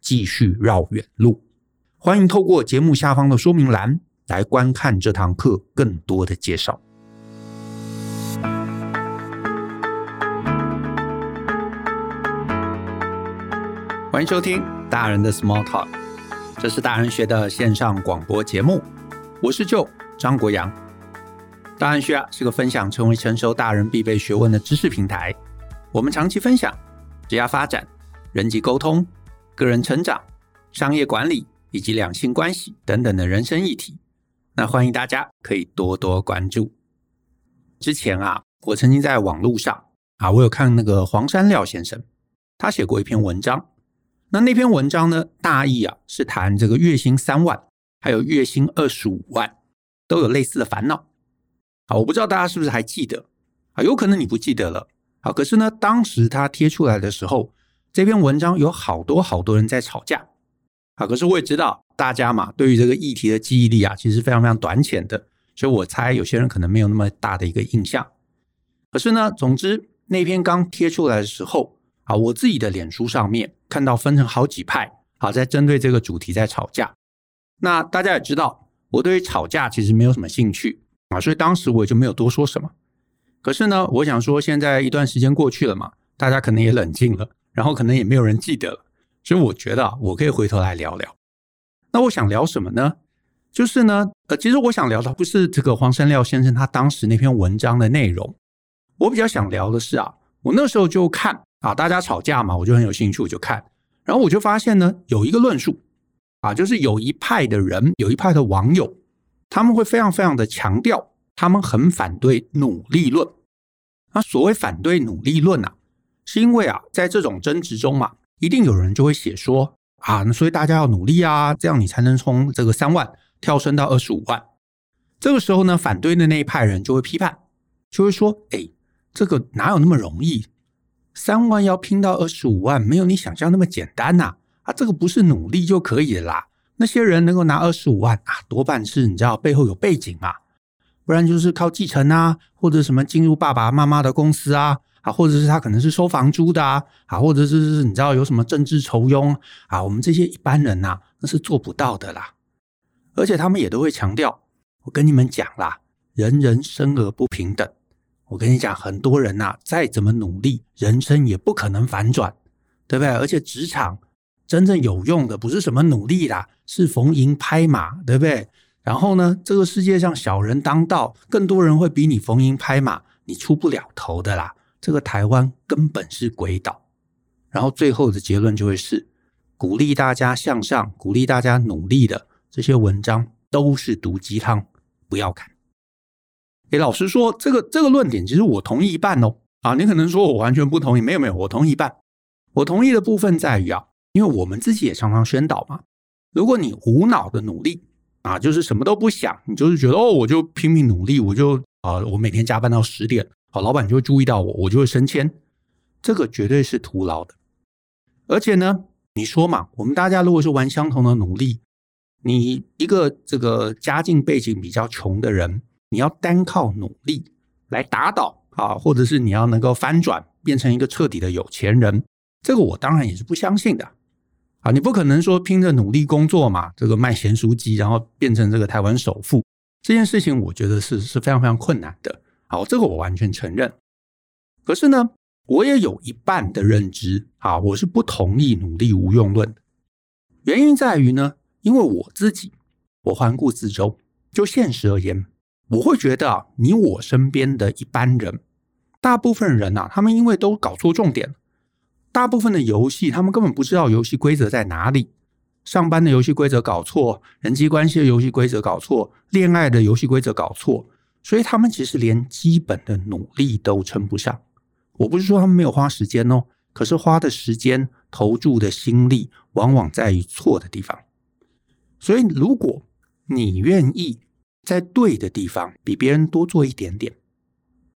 继续绕远路，欢迎透过节目下方的说明栏来观看这堂课更多的介绍。欢迎收听大人的 Small Talk，这是大人学的线上广播节目，我是舅张国阳。大人学啊是个分享成为成熟大人必备学问的知识平台，我们长期分享职业发展、人际沟通。个人成长、商业管理以及两性关系等等的人生议题，那欢迎大家可以多多关注。之前啊，我曾经在网络上啊，我有看那个黄山廖先生，他写过一篇文章。那那篇文章呢，大意啊是谈这个月薪三万，还有月薪二十五万都有类似的烦恼。啊，我不知道大家是不是还记得啊？有可能你不记得了。啊，可是呢，当时他贴出来的时候。这篇文章有好多好多人在吵架啊！可是我也知道大家嘛，对于这个议题的记忆力啊，其实非常非常短浅的，所以我猜有些人可能没有那么大的一个印象。可是呢，总之那篇刚贴出来的时候啊，我自己的脸书上面看到分成好几派，啊在针对这个主题在吵架。那大家也知道，我对于吵架其实没有什么兴趣啊，所以当时我也就没有多说什么。可是呢，我想说，现在一段时间过去了嘛，大家可能也冷静了。然后可能也没有人记得了，所以我觉得啊，我可以回头来聊聊。那我想聊什么呢？就是呢，呃，其实我想聊的不是这个黄山廖先生他当时那篇文章的内容，我比较想聊的是啊，我那时候就看啊，大家吵架嘛，我就很有兴趣，我就看，然后我就发现呢，有一个论述啊，就是有一派的人，有一派的网友，他们会非常非常的强调，他们很反对努力论。那所谓反对努力论啊。是因为啊，在这种争执中嘛，一定有人就会写说啊，所以大家要努力啊，这样你才能从这个三万跳升到二十五万。这个时候呢，反对的那一派人就会批判，就会说：哎，这个哪有那么容易？三万要拼到二十五万，没有你想象那么简单呐！啊，这个不是努力就可以的啦。那些人能够拿二十五万啊，多半是你知道背后有背景嘛，不然就是靠继承啊，或者什么进入爸爸妈妈的公司啊。或者是他可能是收房租的啊，啊，或者是你知道有什么政治酬庸啊，我们这些一般人呐，那是做不到的啦。而且他们也都会强调，我跟你们讲啦，人人生而不平等。我跟你讲，很多人呐，再怎么努力，人生也不可能反转，对不对？而且职场真正有用的不是什么努力啦，是逢迎拍马，对不对？然后呢，这个世界上小人当道，更多人会比你逢迎拍马，你出不了头的啦。这个台湾根本是鬼岛，然后最后的结论就会是鼓励大家向上、鼓励大家努力的这些文章都是毒鸡汤，不要看。诶，老实说，这个这个论点其实我同意一半哦。啊，你可能说我完全不同意，没有没有，我同意一半。我同意的部分在于啊，因为我们自己也常常宣导嘛，如果你无脑的努力啊，就是什么都不想，你就是觉得哦，我就拼命努力，我就啊，我每天加班到十点，老板就会注意到我，我就会升迁，这个绝对是徒劳的。而且呢，你说嘛，我们大家如果是玩相同的努力，你一个这个家境背景比较穷的人，你要单靠努力来打倒啊，或者是你要能够翻转变成一个彻底的有钱人，这个我当然也是不相信的啊！你不可能说拼着努力工作嘛，这个卖咸酥鸡，然后变成这个台湾首富，这件事情我觉得是是非常非常困难的。好，这个我完全承认。可是呢，我也有一半的认知啊，我是不同意努力无用论的。原因在于呢，因为我自己，我环顾四周，就现实而言，我会觉得啊，你我身边的一般人，大部分人呐，他们因为都搞错重点，大部分的游戏他们根本不知道游戏规则在哪里，上班的游戏规则搞错，人际关系的游戏规则搞错，恋爱的游戏规则搞错，所以他们其实连基本的努力都称不上。我不是说他们没有花时间哦，可是花的时间、投注的心力，往往在于错的地方。所以，如果你愿意在对的地方比别人多做一点点，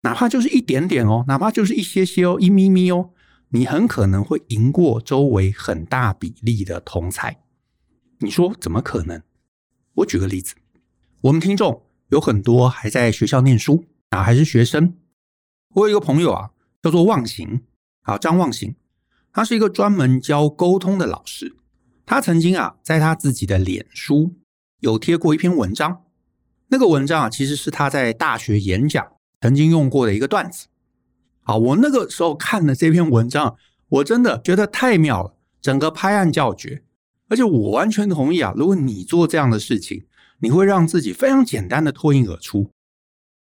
哪怕就是一点点哦，哪怕就是一些些哦，一咪咪哦，你很可能会赢过周围很大比例的同才。你说怎么可能？我举个例子，我们听众有很多还在学校念书啊，还是学生。我有一个朋友啊。叫做忘形，好，张忘形，他是一个专门教沟通的老师。他曾经啊，在他自己的脸书有贴过一篇文章，那个文章啊，其实是他在大学演讲曾经用过的一个段子。好，我那个时候看了这篇文章，我真的觉得太妙了，整个拍案叫绝。而且我完全同意啊，如果你做这样的事情，你会让自己非常简单的脱颖而出。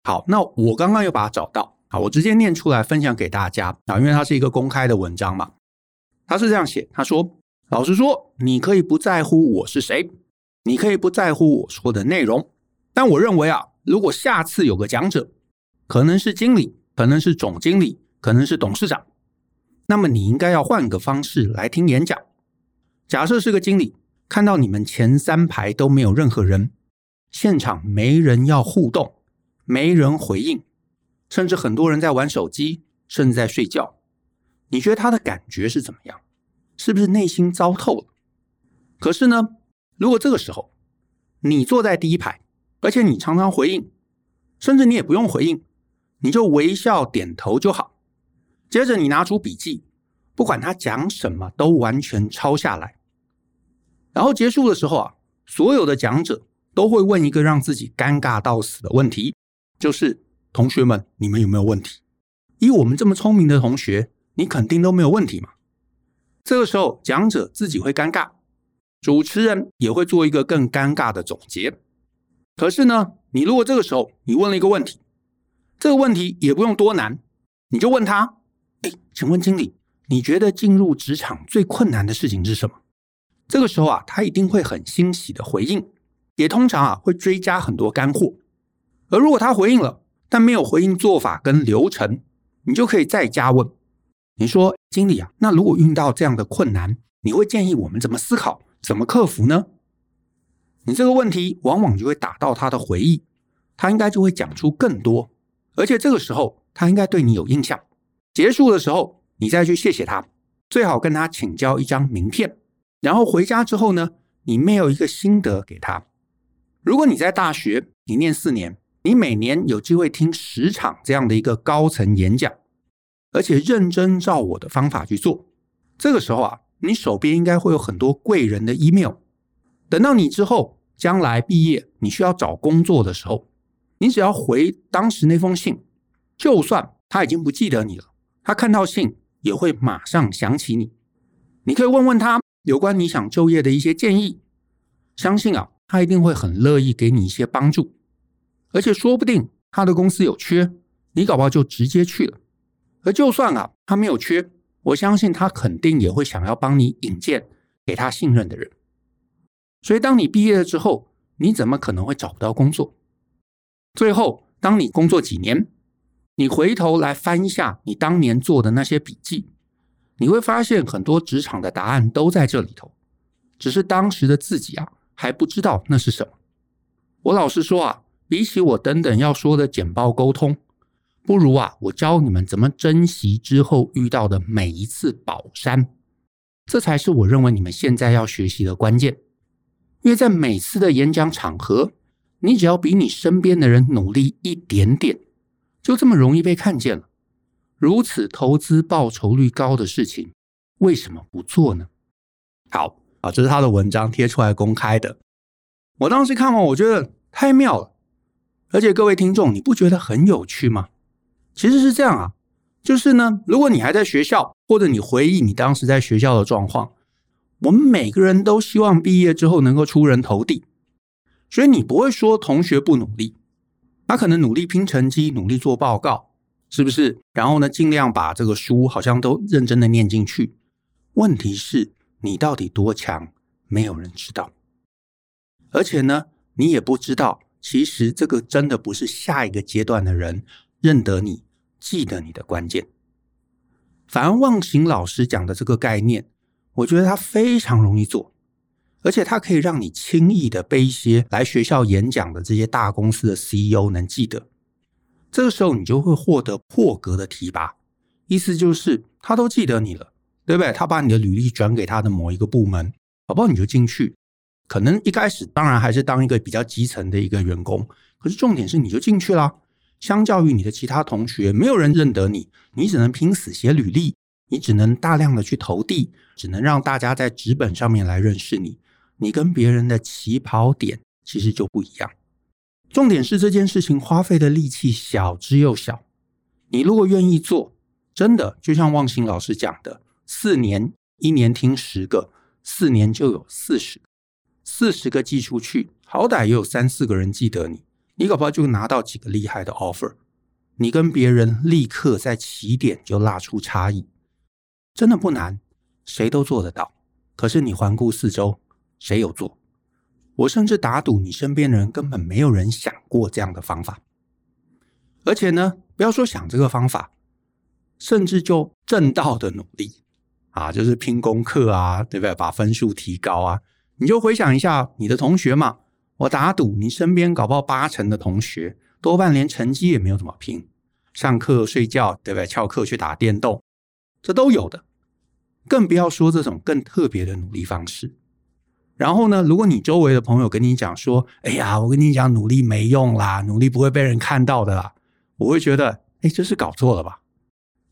好，那我刚刚又把它找到。好，我直接念出来分享给大家啊，因为它是一个公开的文章嘛。他是这样写，他说：“老实说，你可以不在乎我是谁，你可以不在乎我说的内容，但我认为啊，如果下次有个讲者，可能是经理，可能是总经理，可能是董事长，那么你应该要换个方式来听演讲。假设是个经理，看到你们前三排都没有任何人，现场没人要互动，没人回应。”甚至很多人在玩手机，甚至在睡觉。你觉得他的感觉是怎么样？是不是内心糟透了？可是呢，如果这个时候你坐在第一排，而且你常常回应，甚至你也不用回应，你就微笑点头就好。接着你拿出笔记，不管他讲什么都完全抄下来。然后结束的时候啊，所有的讲者都会问一个让自己尴尬到死的问题，就是。同学们，你们有没有问题？以我们这么聪明的同学，你肯定都没有问题嘛。这个时候，讲者自己会尴尬，主持人也会做一个更尴尬的总结。可是呢，你如果这个时候你问了一个问题，这个问题也不用多难，你就问他：“哎，请问经理，你觉得进入职场最困难的事情是什么？”这个时候啊，他一定会很欣喜的回应，也通常啊会追加很多干货。而如果他回应了，但没有回应做法跟流程，你就可以再加问。你说经理啊，那如果遇到这样的困难，你会建议我们怎么思考、怎么克服呢？你这个问题往往就会打到他的回忆，他应该就会讲出更多，而且这个时候他应该对你有印象。结束的时候，你再去谢谢他，最好跟他请教一张名片，然后回家之后呢，你没有一个心得给他。如果你在大学，你念四年。你每年有机会听十场这样的一个高层演讲，而且认真照我的方法去做，这个时候啊，你手边应该会有很多贵人的 email。等到你之后将来毕业，你需要找工作的时候，你只要回当时那封信，就算他已经不记得你了，他看到信也会马上想起你。你可以问问他有关你想就业的一些建议，相信啊，他一定会很乐意给你一些帮助。而且说不定他的公司有缺，你搞不好就直接去了。而就算啊，他没有缺，我相信他肯定也会想要帮你引荐给他信任的人。所以当你毕业了之后，你怎么可能会找不到工作？最后当你工作几年，你回头来翻一下你当年做的那些笔记，你会发现很多职场的答案都在这里头，只是当时的自己啊还不知道那是什么。我老实说啊，比起我等等要说的简报沟通，不如啊我教你们怎么珍惜之后遇到的每一次宝山，这才是我认为你们现在要学习的关键。因为在每次的演讲场合，你只要比你身边的人努力一点点，就这么容易被看见了。如此投资报酬率高的事情，为什么不做呢？好啊，这是他的文章贴出来公开的。我当时看完，我觉得太妙了。而且各位听众，你不觉得很有趣吗？其实是这样啊，就是呢，如果你还在学校，或者你回忆你当时在学校的状况。我们每个人都希望毕业之后能够出人头地，所以你不会说同学不努力，他可能努力拼成绩，努力做报告，是不是？然后呢，尽量把这个书好像都认真的念进去。问题是，你到底多强，没有人知道。而且呢，你也不知道，其实这个真的不是下一个阶段的人认得你、记得你的关键。反而忘形老师讲的这个概念。我觉得它非常容易做，而且它可以让你轻易的被一些来学校演讲的这些大公司的 CEO 能记得。这个时候你就会获得破格的提拔，意思就是他都记得你了，对不对？他把你的履历转给他的某一个部门，好不好？你就进去。可能一开始当然还是当一个比较基层的一个员工，可是重点是你就进去了。相较于你的其他同学，没有人认得你，你只能拼死写履历。你只能大量的去投递，只能让大家在纸本上面来认识你。你跟别人的起跑点其实就不一样。重点是这件事情花费的力气小之又小。你如果愿意做，真的就像忘形老师讲的，四年一年听十个，四年就有四十个，四十个寄出去，好歹也有三四个人记得你。你搞不好就拿到几个厉害的 offer。你跟别人立刻在起点就拉出差异。真的不难，谁都做得到。可是你环顾四周，谁有做？我甚至打赌，你身边的人根本没有人想过这样的方法。而且呢，不要说想这个方法，甚至就正道的努力啊，就是拼功课啊，对不对？把分数提高啊，你就回想一下你的同学嘛。我打赌，你身边搞不好八成的同学，多半连成绩也没有怎么拼，上课睡觉，对不对？翘课去打电动，这都有的。更不要说这种更特别的努力方式。然后呢，如果你周围的朋友跟你讲说：“哎呀，我跟你讲，努力没用啦，努力不会被人看到的啦。”我会觉得，哎，这是搞错了吧？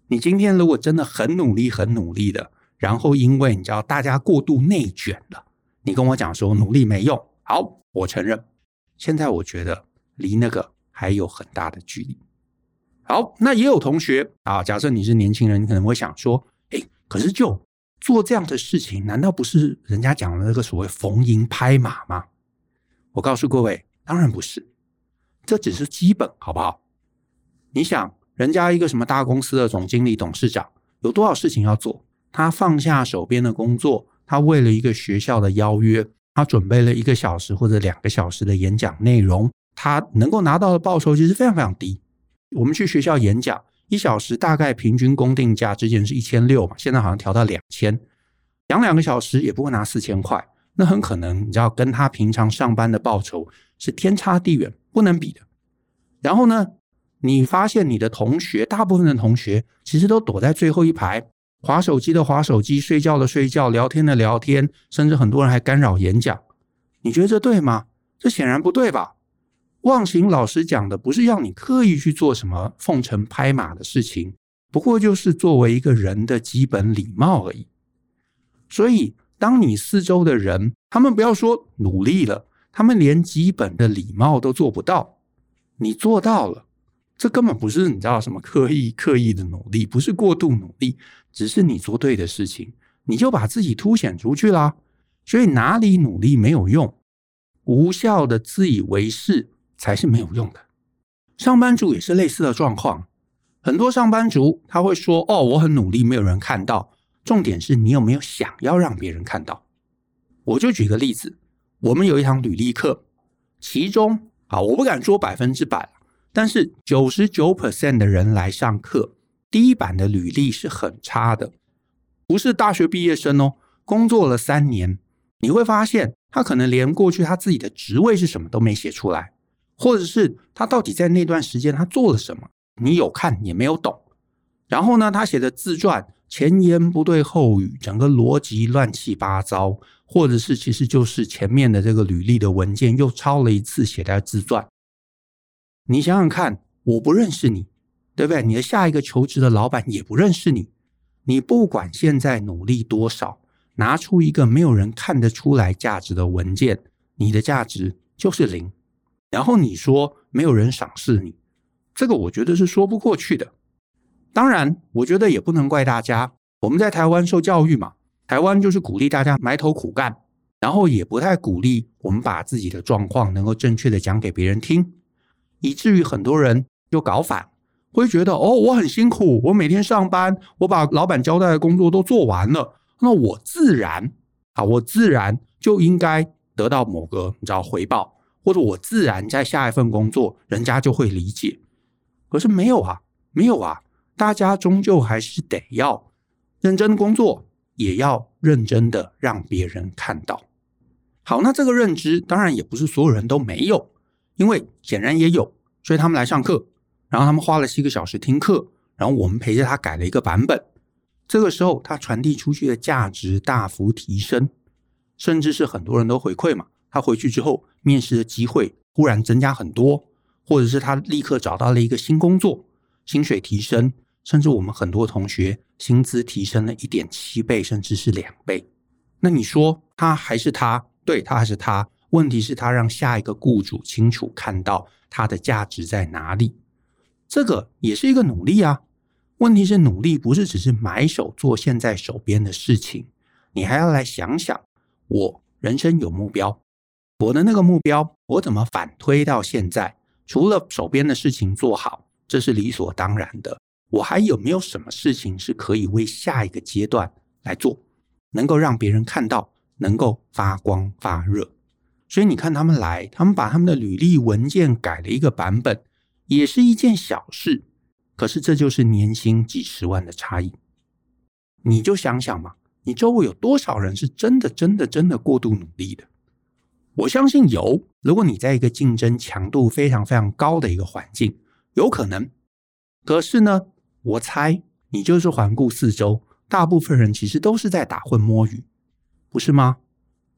你今天如果真的很努力、很努力的，然后因为你知道大家过度内卷了，你跟我讲说努力没用，好，我承认。现在我觉得离那个还有很大的距离。好，那也有同学啊，假设你是年轻人，你可能会想说：“哎，可是就……”做这样的事情，难道不是人家讲的那个所谓逢迎拍马吗？我告诉各位，当然不是，这只是基本，好不好？你想，人家一个什么大公司的总经理、董事长，有多少事情要做？他放下手边的工作，他为了一个学校的邀约，他准备了一个小时或者两个小时的演讲内容，他能够拿到的报酬其实非常非常低。我们去学校演讲。一小时大概平均公定价之前是一千六嘛，现在好像调到两千，讲两个小时也不会拿四千块，那很可能你知道跟他平常上班的报酬是天差地远，不能比的。然后呢，你发现你的同学，大部分的同学其实都躲在最后一排，划手机的划手机，睡觉的睡觉，聊天的聊天，甚至很多人还干扰演讲。你觉得这对吗？这显然不对吧？忘形老师讲的不是要你刻意去做什么奉承拍马的事情，不过就是作为一个人的基本礼貌而已。所以，当你四周的人，他们不要说努力了，他们连基本的礼貌都做不到，你做到了，这根本不是你知道什么刻意刻意的努力，不是过度努力，只是你做对的事情，你就把自己凸显出去啦。所以哪里努力没有用，无效的自以为是。才是没有用的。上班族也是类似的状况，很多上班族他会说：“哦，我很努力，没有人看到。”重点是你有没有想要让别人看到？我就举个例子，我们有一堂履历课，其中啊，我不敢说百分之百，但是九十九 percent 的人来上课，第一版的履历是很差的，不是大学毕业生哦，工作了三年，你会发现他可能连过去他自己的职位是什么都没写出来，或者是他到底在那段时间他做了什么，你有看也没有懂。然后呢，他写的自传前言不对后语，整个逻辑乱七八糟，或者是其实就是前面的这个履历的文件又抄了一次写在自传。你想想看，我不认识你，对不对？你的下一个求职的老板也不认识你。你不管现在努力多少，拿出一个没有人看得出来价值的文件，你的价值就是零。然后你说没有人赏识你，这个我觉得是说不过去的。当然，我觉得也不能怪大家。我们在台湾受教育嘛，台湾就是鼓励大家埋头苦干，然后也不太鼓励我们把自己的状况能够正确的讲给别人听。以至于很多人就搞反，会觉得哦，我很辛苦，我每天上班，我把老板交代的工作都做完了，那我自然啊，我自然就应该得到某个你知道回报，或者我自然在下一份工作，人家就会理解。可是没有啊，没有啊，大家终究还是得要认真工作，也要认真的让别人看到。好，那这个认知当然也不是所有人都没有。因为显然也有，所以他们来上课，然后他们花了七个小时听课，然后我们陪着他改了一个版本。这个时候，他传递出去的价值大幅提升，甚至是很多人都回馈嘛。他回去之后，面试的机会忽然增加很多，或者是他立刻找到了一个新工作，薪水提升，甚至我们很多同学薪资提升了一点七倍，甚至是两倍。那你说他还是他？对，他还是他。问题是，他让下一个雇主清楚看到他的价值在哪里，这个也是一个努力啊。问题是，努力不是只是埋首做现在手边的事情，你还要来想想，我人生有目标，我的那个目标，我怎么反推到现在？除了手边的事情做好，这是理所当然的，我还有没有什么事情是可以为下一个阶段来做，能够让别人看到，能够发光发热？所以你看他们来，他们把他们的履历文件改了一个版本，也是一件小事。可是这就是年薪几十万的差异。你就想想嘛，你周围有多少人是真的、真的、真的过度努力的？我相信有。如果你在一个竞争强度非常非常高的一个环境，有可能。可是呢，我猜你就是环顾四周，大部分人其实都是在打混摸鱼，不是吗？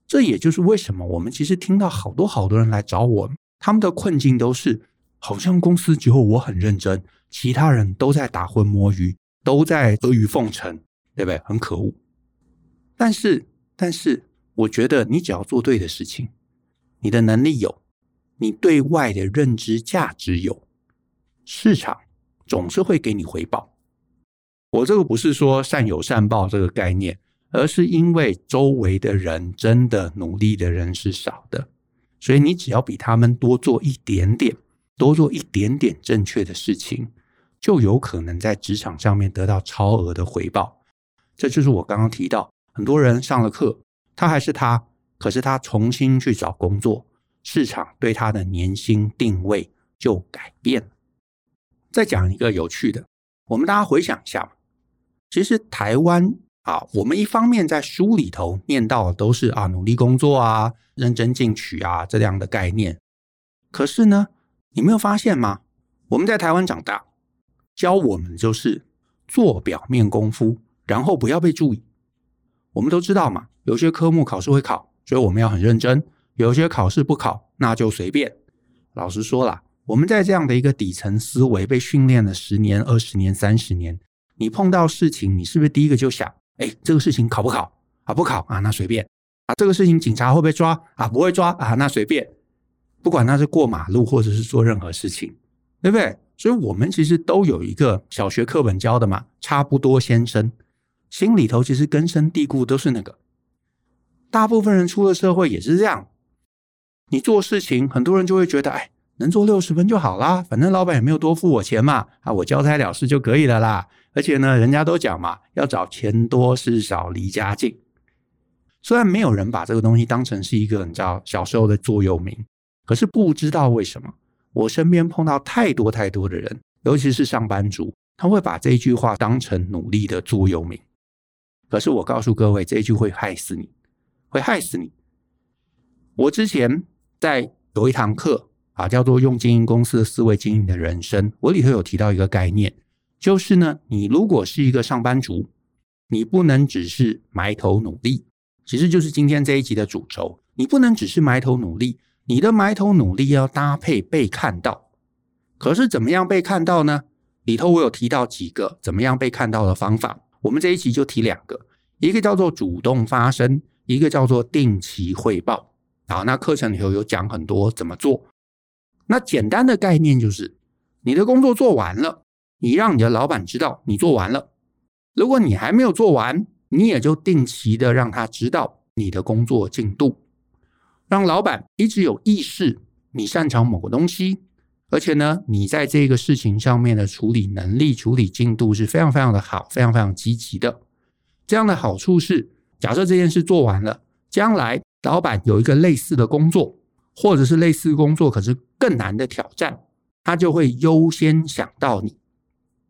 这也就是为什么我们其实听到好多好多人来找我，他们的困境都是好像公司只有我很认真，其他人都在打混摸鱼，都在阿谀奉承，对不对？很可恶。但是，但是，我觉得你只要做对的事情，你的能力有，你对外的认知价值有，市场总是会给你回报。我这个不是说善有善报这个概念。而是因为周围的人真的努力的人是少的，所以你只要比他们多做一点点，多做一点点正确的事情，就有可能在职场上面得到超额的回报。这就是我刚刚提到，很多人上了课，他还是他，可是他重新去找工作，市场对他的年薪定位就改变了。再讲一个有趣的，我们大家回想一下，其实台湾。啊，我们一方面在书里头念到的都是啊努力工作啊、认真进取啊这样的概念。可是呢，你没有发现吗？我们在台湾长大，教我们就是做表面功夫，然后不要被注意。我们都知道嘛，有些科目考试会考，所以我们要很认真；有些考试不考，那就随便。老实说啦，我们在这样的一个底层思维被训练了十年、二十年、三十年，你碰到事情，你是不是第一个就想？哎，这个事情考不考啊？不考啊，那随便啊。这个事情警察会不会抓啊？不会抓啊，那随便。不管他是过马路或者是做任何事情，对不对？所以我们其实都有一个小学课本教的嘛，差不多先生，心里头其实根深蒂固都是那个。大部分人出了社会也是这样。你做事情，很多人就会觉得，哎，能做六十分就好啦，反正老板也没有多付我钱嘛，啊，我交差了事就可以了啦。而且呢，人家都讲嘛，要找钱多事少离家近。虽然没有人把这个东西当成是一个你知道小时候的座右铭，可是不知道为什么，我身边碰到太多太多的人，尤其是上班族，他会把这句话当成努力的座右铭。可是我告诉各位，这句会害死你，会害死你。我之前在有一堂课啊，叫做“用经营公司的思维经营的人生”，我里头有提到一个概念，就是呢，你如果是一个上班族，你不能只是埋头努力，其实就是今天这一集的主轴，你不能只是埋头努力。你的埋头努力要搭配被看到，可是怎么样被看到呢？里头我有提到几个怎么样被看到的方法，我们这一期就提两个，一个叫做主动发声，一个叫做定期汇报。好，那课程里头有讲很多怎么做。那简单的概念就是，你的工作做完了，你让你的老板知道你做完了。如果你还没有做完，你也就定期的让他知道你的工作进度。让老板一直有意识，你擅长某个东西，而且呢，你在这个事情上面的处理能力、处理进度是非常非常的好，非常非常积极的。这样的好处是，假设这件事做完了，将来老板有一个类似的工作，或者是类似工作可是更难的挑战，他就会优先想到你。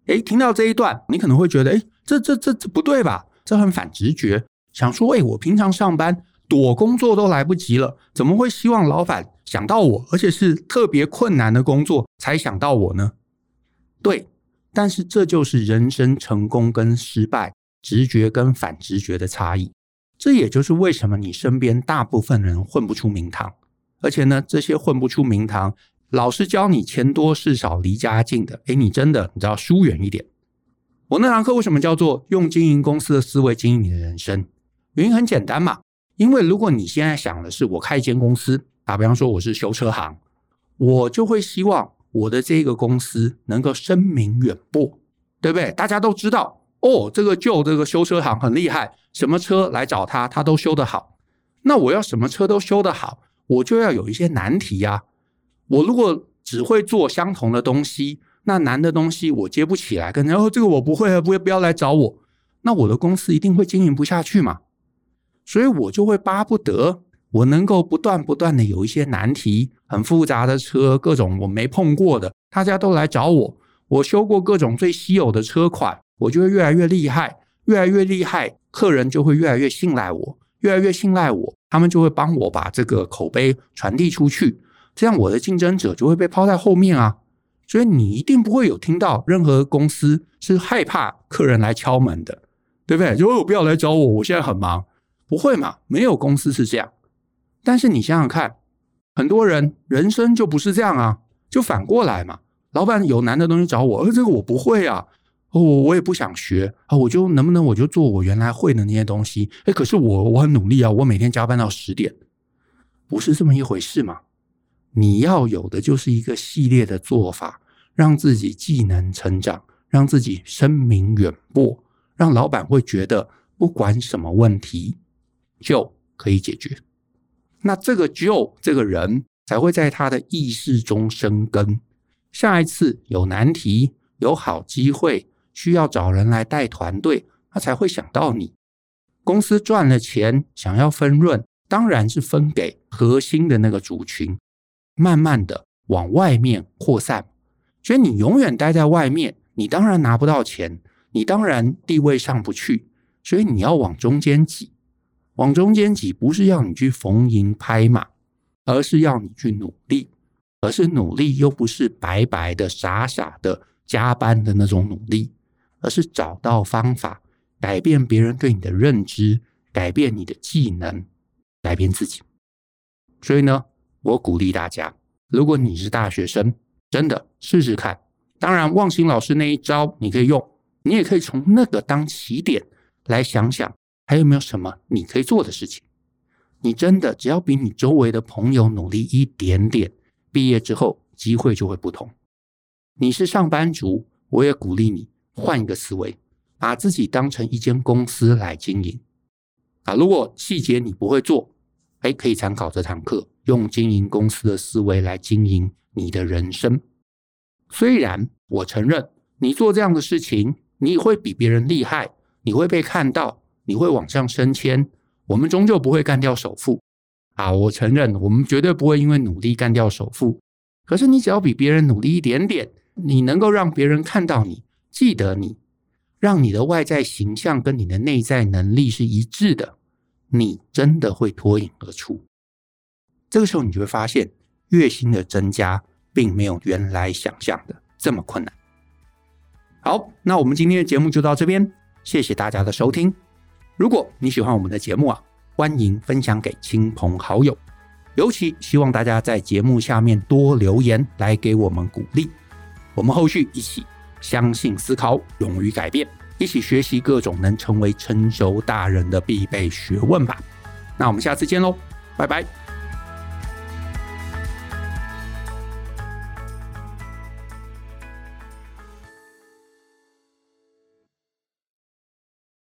诶，听到这一段，你可能会觉得，诶，这这这这不对吧？这很反直觉，想说，诶，我平常上班。躲工作都来不及了，怎么会希望老板想到我，而且是特别困难的工作才想到我呢？对，但是这就是人生成功跟失败、直觉跟反直觉的差异。这也就是为什么你身边大部分人混不出名堂，而且呢，这些混不出名堂，老师教你钱多事少离家近的，诶，你真的你知道疏远一点。我那堂课为什么叫做用经营公司的思维经营你的人生？原因很简单嘛。因为如果你现在想的是我开一间公司，打比方说我是修车行，我就会希望我的这个公司能够声名远播，对不对？大家都知道哦，这个旧这个修车行很厉害，什么车来找他，他都修得好。那我要什么车都修得好，我就要有一些难题呀。我如果只会做相同的东西，那难的东西我接不起来，跟然后这个我不会，不会，不要来找我，那我的公司一定会经营不下去嘛。所以我就会巴不得我能够不断不断的有一些难题，很复杂的车，各种我没碰过的，大家都来找我。我修过各种最稀有的车款，我就会越来越厉害，越来越厉害，客人就会越来越信赖我，越来越信赖我，他们就会帮我把这个口碑传递出去，这样我的竞争者就会被抛在后面啊。所以你一定不会有听到任何公司是害怕客人来敲门的，对不对？就我不要来找我，我现在很忙。不会嘛？没有公司是这样。但是你想想看，很多人人生就不是这样啊，就反过来嘛。老板有难的东西找我，而这个我不会啊，我我也不想学啊，我就能不能我就做我原来会的那些东西？哎，可是我我很努力啊，我每天加班到十点，不是这么一回事嘛。你要有的就是一个系列的做法，让自己技能成长，让自己声名远播，让老板会觉得不管什么问题。就可以解决，那这个就这个人才会在他的意识中生根。下一次有难题、有好机会，需要找人来带团队，他才会想到你。公司赚了钱，想要分润，当然是分给核心的那个族群，慢慢的往外面扩散。所以你永远待在外面，你当然拿不到钱，你当然地位上不去，所以你要往中间挤。往中间挤，不是要你去逢迎拍马，而是要你去努力，而是努力又不是白白的、傻傻的加班的那种努力，而是找到方法，改变别人对你的认知，改变你的技能，改变自己。所以呢，我鼓励大家，如果你是大学生，真的试试看。当然，忘形老师那一招你可以用，你也可以从那个当起点来想想。还有没有什么你可以做的事情？你真的只要比你周围的朋友努力一点点，毕业之后机会就会不同。你是上班族，我也鼓励你换一个思维，把自己当成一间公司来经营。啊，如果细节你不会做，哎，可以参考这堂课，用经营公司的思维来经营你的人生。虽然我承认，你做这样的事情，你会比别人厉害，你会被看到。你会往上升迁，我们终究不会干掉首富啊！我承认，我们绝对不会因为努力干掉首富。可是你只要比别人努力一点点，你能够让别人看到你，记得你，让你的外在形象跟你的内在能力是一致的，你真的会脱颖而出。这个时候，你就会发现月薪的增加并没有原来想象的这么困难。好，那我们今天的节目就到这边，谢谢大家的收听。如果你喜欢我们的节目啊，欢迎分享给亲朋好友，尤其希望大家在节目下面多留言来给我们鼓励。我们后续一起相信、思考、勇于改变，一起学习各种能成为成熟大人的必备学问吧。那我们下次见喽，拜拜。